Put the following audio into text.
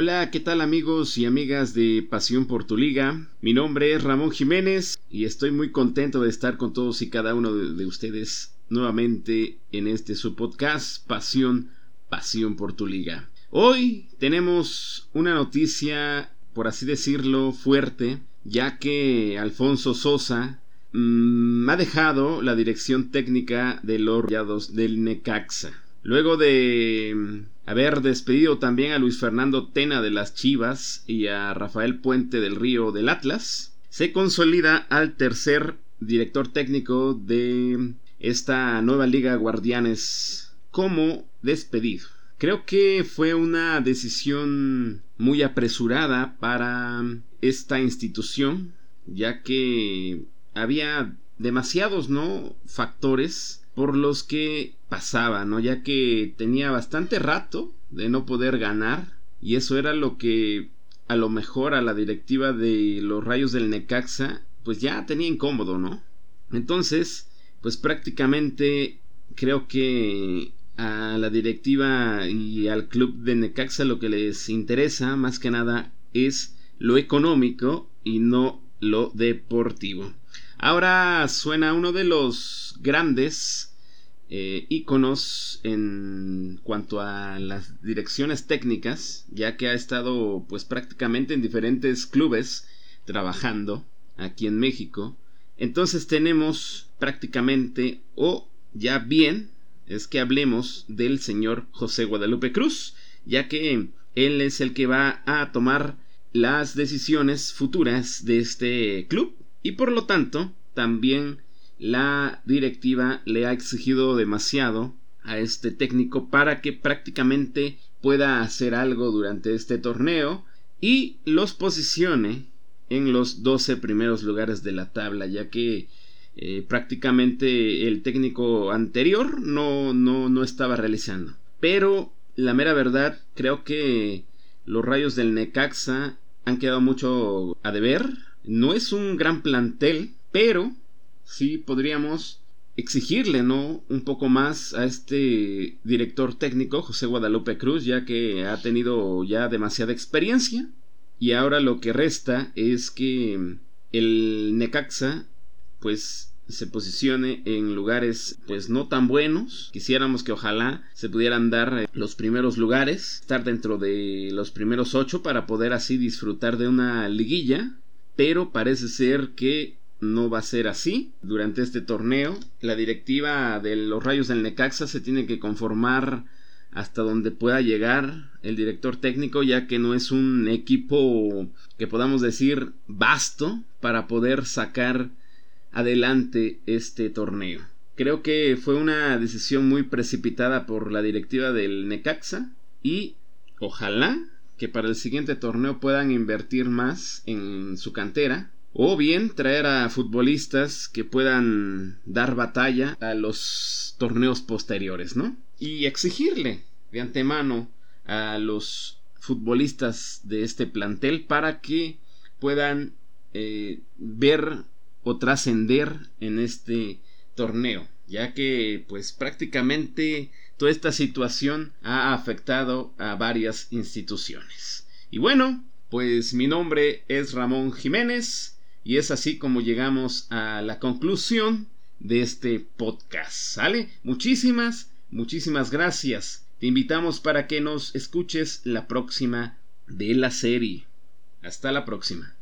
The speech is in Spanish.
Hola, ¿qué tal amigos y amigas de Pasión por tu Liga? Mi nombre es Ramón Jiménez y estoy muy contento de estar con todos y cada uno de, ustedes nuevamente en este su podcast Pasión, Pasión por tu Liga. Hoy tenemos una noticia, por así decirlo, fuerte, ya que Alfonso Sosa mmm, ha dejado la dirección técnica de los Rayados del Necaxa. Luego de haber despedido también a Luis Fernando Tena de las Chivas y a Rafael Puente del Río del Atlas, se consolida al tercer director técnico de esta nueva Liga Guardianes como despedido. Creo que fue una decisión muy apresurada para esta institución, ya que había demasiados, ¿no? factores por los que pasaba, ¿no? Ya que tenía bastante rato de no poder ganar y eso era lo que a lo mejor a la directiva de los Rayos del Necaxa pues ya tenía incómodo, ¿no? Entonces, pues prácticamente creo que a la directiva y al club de Necaxa lo que les interesa más que nada es lo económico y no lo deportivo. Ahora suena uno de los grandes eh, íconos en cuanto a las direcciones técnicas, ya que ha estado pues prácticamente en diferentes clubes trabajando aquí en México. Entonces tenemos prácticamente, o ya bien, es que hablemos del señor José Guadalupe Cruz, ya que él es el que va a tomar las decisiones futuras de este club y por lo tanto también la directiva le ha exigido demasiado a este técnico para que prácticamente pueda hacer algo durante este torneo y los posicione en los 12 primeros lugares de la tabla ya que eh, prácticamente el técnico anterior no, no, no estaba realizando. Pero la mera verdad creo que los rayos del Necaxa han quedado mucho a deber no es un gran plantel, pero sí podríamos exigirle, ¿no? Un poco más a este director técnico, José Guadalupe Cruz, ya que ha tenido ya demasiada experiencia. Y ahora lo que resta es que el Necaxa, pues se posicione en lugares pues no tan buenos. Quisiéramos que ojalá se pudieran dar eh, los primeros lugares, estar dentro de los primeros ocho para poder así disfrutar de una liguilla pero parece ser que no va a ser así. Durante este torneo, la directiva de los Rayos del Necaxa se tiene que conformar hasta donde pueda llegar el director técnico, ya que no es un equipo que podamos decir vasto para poder sacar adelante este torneo. Creo que fue una decisión muy precipitada por la directiva del Necaxa y ojalá que para el siguiente torneo puedan invertir más en su cantera o bien traer a futbolistas que puedan dar batalla a los torneos posteriores, ¿no? Y exigirle de antemano a los futbolistas de este plantel para que puedan eh, ver o trascender en este torneo, ya que pues prácticamente toda esta situación ha afectado a varias instituciones. Y bueno, pues mi nombre es Ramón Jiménez y es así como llegamos a la conclusión de este podcast. ¿Sale? Muchísimas, muchísimas gracias. Te invitamos para que nos escuches la próxima de la serie. Hasta la próxima.